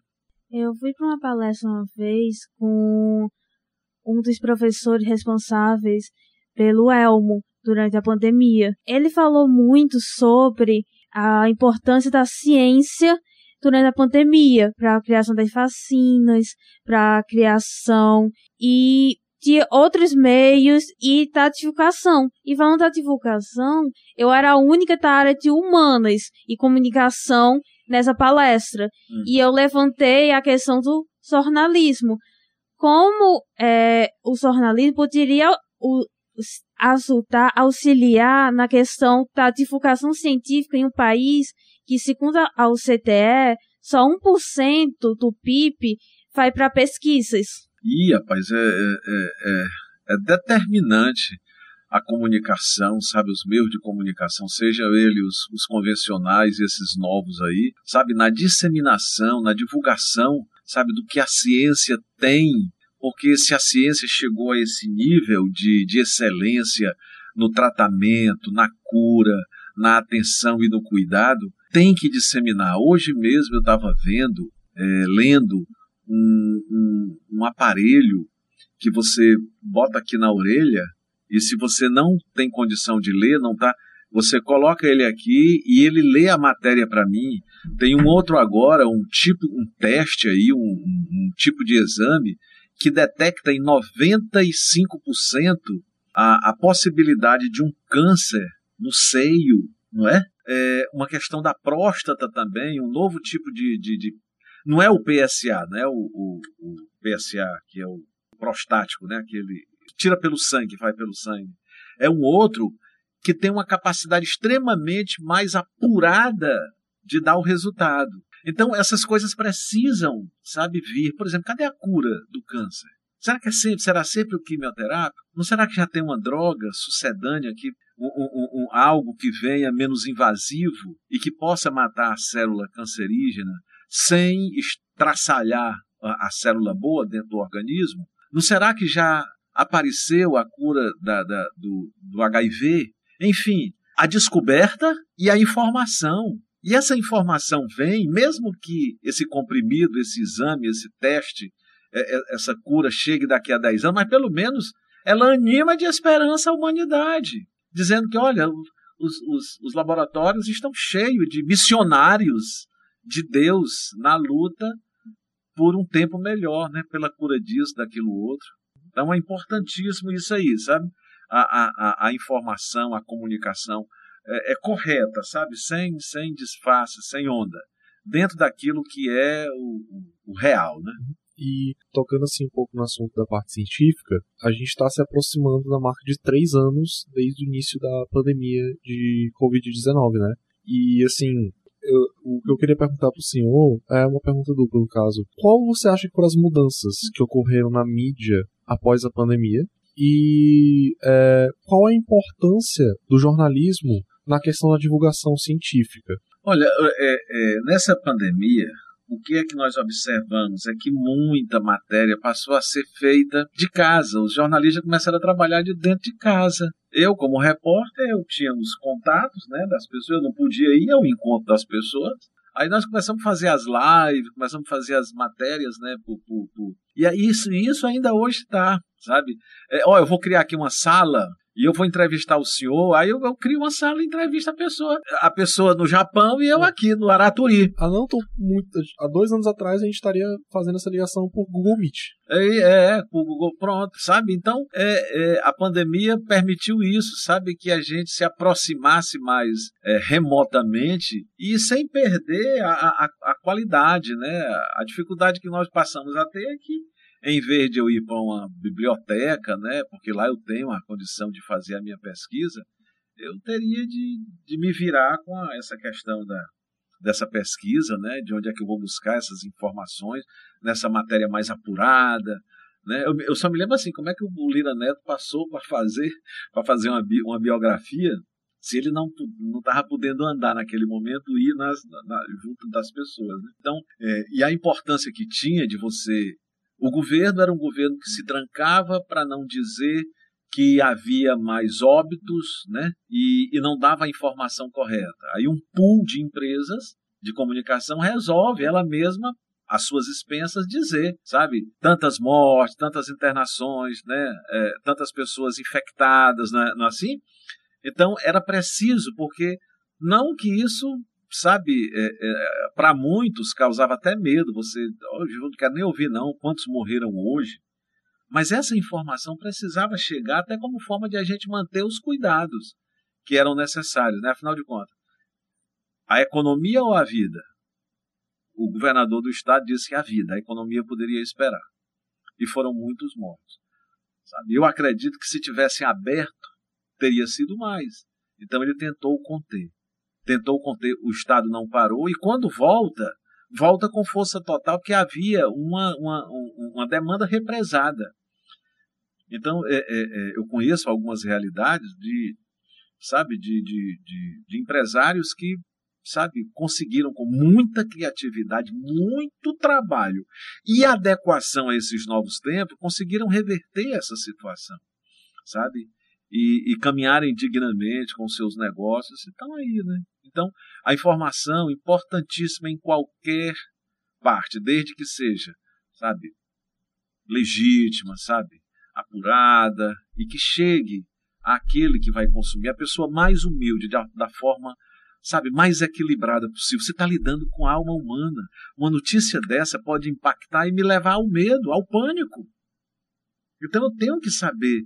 Eu fui para uma palestra uma vez com um dos professores responsáveis pelo Elmo durante a pandemia. Ele falou muito sobre a importância da ciência durante a pandemia para a criação das vacinas, para a criação e de outros meios e da divulgação. E falando da divulgação, eu era a única da área de humanas e comunicação nessa palestra. Hum. E eu levantei a questão do jornalismo. Como é, o jornalismo poderia o, ajudar, auxiliar na questão da divulgação científica em um país que, segundo a OCDE, só 1% do PIB vai para pesquisas. Ih, rapaz, é, é, é, é- é determinante a comunicação, sabe, os meios de comunicação, seja ele os, os convencionais, esses novos aí, sabe, na disseminação, na divulgação, sabe, do que a ciência tem, porque se a ciência chegou a esse nível de, de excelência no tratamento, na cura, na atenção e no cuidado, tem que disseminar. Hoje mesmo eu estava vendo, é, lendo um, um, um aparelho que você bota aqui na orelha e se você não tem condição de ler, não tá, você coloca ele aqui e ele lê a matéria para mim. Tem um outro agora, um tipo, um teste aí, um, um, um tipo de exame que detecta em 95% a, a possibilidade de um câncer no seio, não é? é? Uma questão da próstata também, um novo tipo de, de, de não é o PSA, não é o, o, o, PSA, que é o prostático, né? Aquele tira pelo sangue, vai pelo sangue. É um outro que tem uma capacidade extremamente mais apurada de dar o resultado. Então, essas coisas precisam, sabe, vir. Por exemplo, cadê a cura do câncer? Será que é sempre, será sempre o quimioterápico? Não será que já tem uma droga sucedânea aqui, um, um, um, algo que venha menos invasivo e que possa matar a célula cancerígena sem estraçalhar a, a célula boa dentro do organismo? Não será que já apareceu a cura da, da, do, do HIV? Enfim, a descoberta e a informação. E essa informação vem, mesmo que esse comprimido, esse exame, esse teste, essa cura chegue daqui a 10 anos, mas pelo menos ela anima de esperança a humanidade, dizendo que, olha, os, os, os laboratórios estão cheios de missionários de Deus na luta por um tempo melhor, né? Pela cura disso, daquilo outro. Então é importantíssimo isso aí, sabe? A, a, a informação, a comunicação é, é correta, sabe? Sem, sem disfarce, sem onda. Dentro daquilo que é o, o real, né? E tocando assim um pouco no assunto da parte científica, a gente está se aproximando da marca de três anos desde o início da pandemia de Covid-19, né? E assim, eu, o que eu queria perguntar para o senhor é uma pergunta dupla no caso. Qual você acha que foram as mudanças que ocorreram na mídia após a pandemia? E é, qual a importância do jornalismo na questão da divulgação científica? Olha, é, é, nessa pandemia, o que é que nós observamos? É que muita matéria passou a ser feita de casa. Os jornalistas começaram a trabalhar de dentro de casa. Eu, como repórter, eu tinha os contatos né, das pessoas, eu não podia ir ao encontro das pessoas. Aí nós começamos a fazer as lives, começamos a fazer as matérias, né? Por, por, por... E isso, isso ainda hoje está, sabe? É, ó, eu vou criar aqui uma sala e eu vou entrevistar o senhor, aí eu, eu crio uma sala e entrevisto a pessoa. A pessoa no Japão e eu aqui no Araturi. Ah, não, tô muito. Há dois anos atrás a gente estaria fazendo essa ligação por Google Meet. É, é por Google, pronto, sabe? Então, é, é, a pandemia permitiu isso, sabe? Que a gente se aproximasse mais é, remotamente e sem perder a, a, a qualidade, né? A dificuldade que nós passamos a ter é que em vez de eu ir para uma biblioteca, né, porque lá eu tenho a condição de fazer a minha pesquisa, eu teria de, de me virar com a, essa questão da, dessa pesquisa, né, de onde é que eu vou buscar essas informações, nessa matéria mais apurada. Né? Eu, eu só me lembro assim, como é que o Lira Neto passou para fazer, para fazer uma, bi, uma biografia se ele não não estava podendo andar naquele momento e ir nas, na, junto das pessoas. Né? Então, é, e a importância que tinha de você o governo era um governo que se trancava para não dizer que havia mais óbitos né, e, e não dava a informação correta. Aí um pool de empresas de comunicação resolve ela mesma às suas expensas dizer, sabe, tantas mortes, tantas internações, né, é, tantas pessoas infectadas, não é, não é assim? Então era preciso, porque não que isso sabe, é, é, para muitos causava até medo. Você, hoje eu não quero nem ouvir não quantos morreram hoje. Mas essa informação precisava chegar até como forma de a gente manter os cuidados que eram necessários, né? Afinal de contas, a economia ou a vida? O governador do estado disse que a vida, a economia poderia esperar. E foram muitos mortos. Sabe? Eu acredito que se tivessem aberto, teria sido mais. Então ele tentou conter tentou conter, o Estado não parou, e quando volta, volta com força total, que havia uma, uma, uma demanda represada. Então, é, é, é, eu conheço algumas realidades de, sabe, de, de, de, de empresários que, sabe, conseguiram com muita criatividade, muito trabalho e adequação a esses novos tempos, conseguiram reverter essa situação, sabe? E, e caminharem dignamente com seus negócios, estão aí, né? Então, a informação importantíssima em qualquer parte, desde que seja, sabe, legítima, sabe, apurada e que chegue àquele que vai consumir, a pessoa mais humilde, da, da forma, sabe, mais equilibrada possível. Você está lidando com a alma humana. Uma notícia dessa pode impactar e me levar ao medo, ao pânico. Então eu tenho que saber,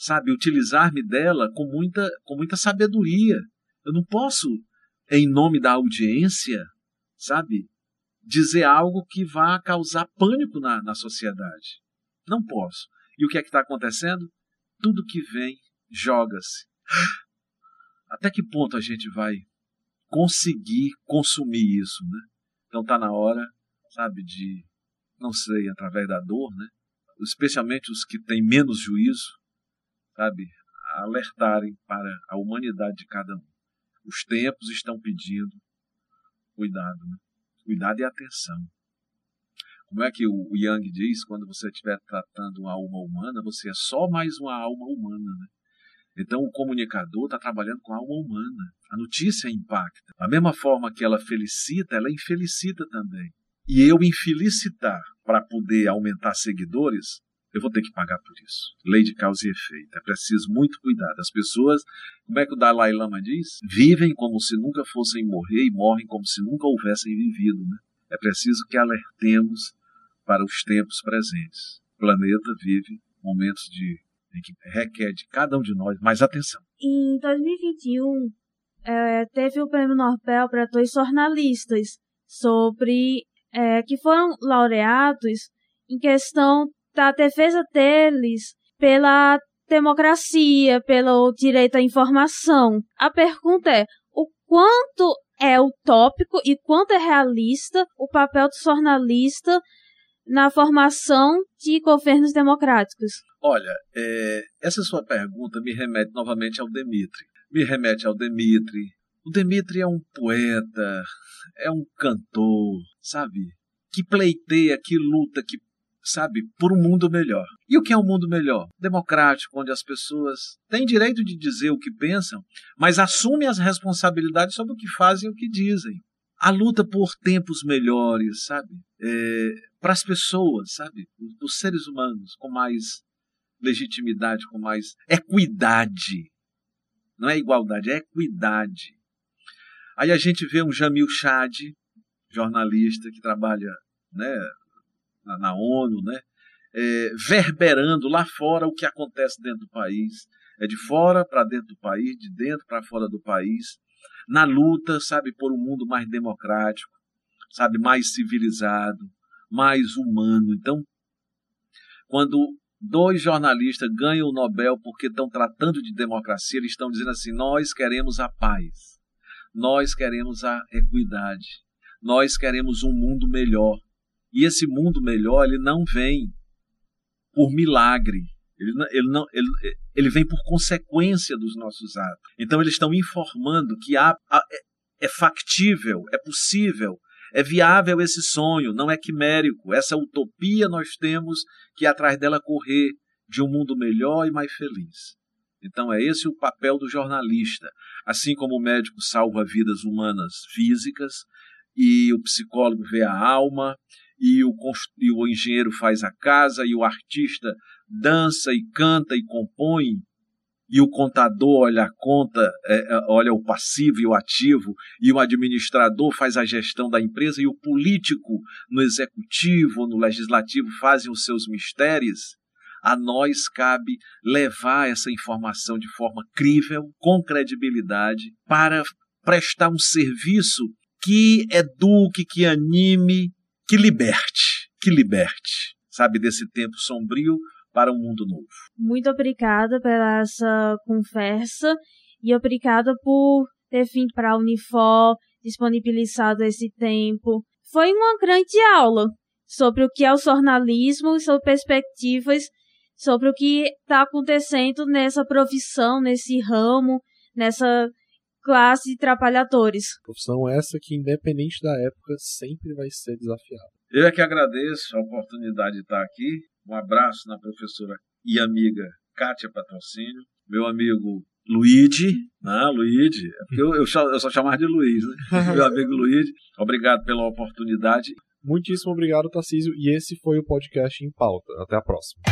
sabe, utilizar-me dela com muita, com muita sabedoria. Eu não posso em nome da audiência, sabe? Dizer algo que vá causar pânico na, na sociedade. Não posso. E o que é que está acontecendo? Tudo que vem joga-se. Até que ponto a gente vai conseguir consumir isso, né? Então está na hora, sabe, de, não sei, através da dor, né? Especialmente os que têm menos juízo, sabe, alertarem para a humanidade de cada um. Os tempos estão pedindo cuidado, né? cuidado e atenção. Como é que o Yang diz, quando você estiver tratando uma alma humana, você é só mais uma alma humana, né? Então o comunicador está trabalhando com a alma humana. A notícia impacta. Da mesma forma que ela felicita, ela infelicita também. E eu infelicitar para poder aumentar seguidores, eu vou ter que pagar por isso. Lei de causa e efeito. É preciso muito cuidado. As pessoas, como é que o Dalai Lama diz? Vivem como se nunca fossem morrer e morrem como se nunca houvessem vivido. Né? É preciso que alertemos para os tempos presentes. O planeta vive momentos de, em que requer de cada um de nós mais atenção. Em 2021, é, teve o prêmio Nobel para dois jornalistas sobre é, que foram laureados em questão da defesa deles pela democracia, pelo direito à informação. A pergunta é: o quanto é utópico e quanto é realista o papel do jornalista na formação de governos democráticos? Olha, é, essa sua pergunta me remete novamente ao Demitri. Me remete ao Demitri. O Demitri é um poeta, é um cantor, sabe? Que pleiteia, que luta, que sabe, por um mundo melhor. E o que é um mundo melhor? Democrático, onde as pessoas têm direito de dizer o que pensam, mas assumem as responsabilidades sobre o que fazem e o que dizem. A luta por tempos melhores, sabe? É, para as pessoas, sabe? Os seres humanos com mais legitimidade, com mais equidade. Não é igualdade, é equidade. Aí a gente vê um Jamil Chad, jornalista que trabalha né, na, na ONU, né? É, verberando lá fora o que acontece dentro do país. É de fora para dentro do país, de dentro para fora do país, na luta, sabe, por um mundo mais democrático, sabe, mais civilizado, mais humano. Então, quando dois jornalistas ganham o Nobel porque estão tratando de democracia, eles estão dizendo assim: nós queremos a paz, nós queremos a equidade, nós queremos um mundo melhor. E esse mundo melhor, ele não vem por milagre. Ele, ele, não, ele, ele vem por consequência dos nossos atos. Então, eles estão informando que há, há, é, é factível, é possível, é viável esse sonho, não é quimérico. Essa utopia nós temos que atrás dela correr de um mundo melhor e mais feliz. Então é esse o papel do jornalista. Assim como o médico salva vidas humanas físicas e o psicólogo vê a alma e o, e o engenheiro faz a casa, e o artista dança e canta e compõe, e o contador olha a conta, é, é, olha o passivo e o ativo, e o administrador faz a gestão da empresa, e o político no executivo, no legislativo fazem os seus mistérios, a nós cabe levar essa informação de forma crível, com credibilidade, para prestar um serviço que eduque, que anime, que liberte, que liberte, sabe, desse tempo sombrio para um mundo novo. Muito obrigada pela essa conversa e obrigada por ter vindo para a Unifor, disponibilizado esse tempo. Foi uma grande aula sobre o que é o jornalismo, sobre perspectivas, sobre o que está acontecendo nessa profissão, nesse ramo, nessa classe de trabalhadores. Profissão essa que, independente da época, sempre vai ser desafiada. Eu é que agradeço a oportunidade de estar aqui. Um abraço na professora e amiga Kátia Patrocínio, meu amigo Luigi, né? Luigi, é porque eu, eu, eu só chamar de Luiz, né? meu amigo Luigi, obrigado pela oportunidade. Muitíssimo obrigado, Tarcísio, e esse foi o podcast em pauta. Até a próxima.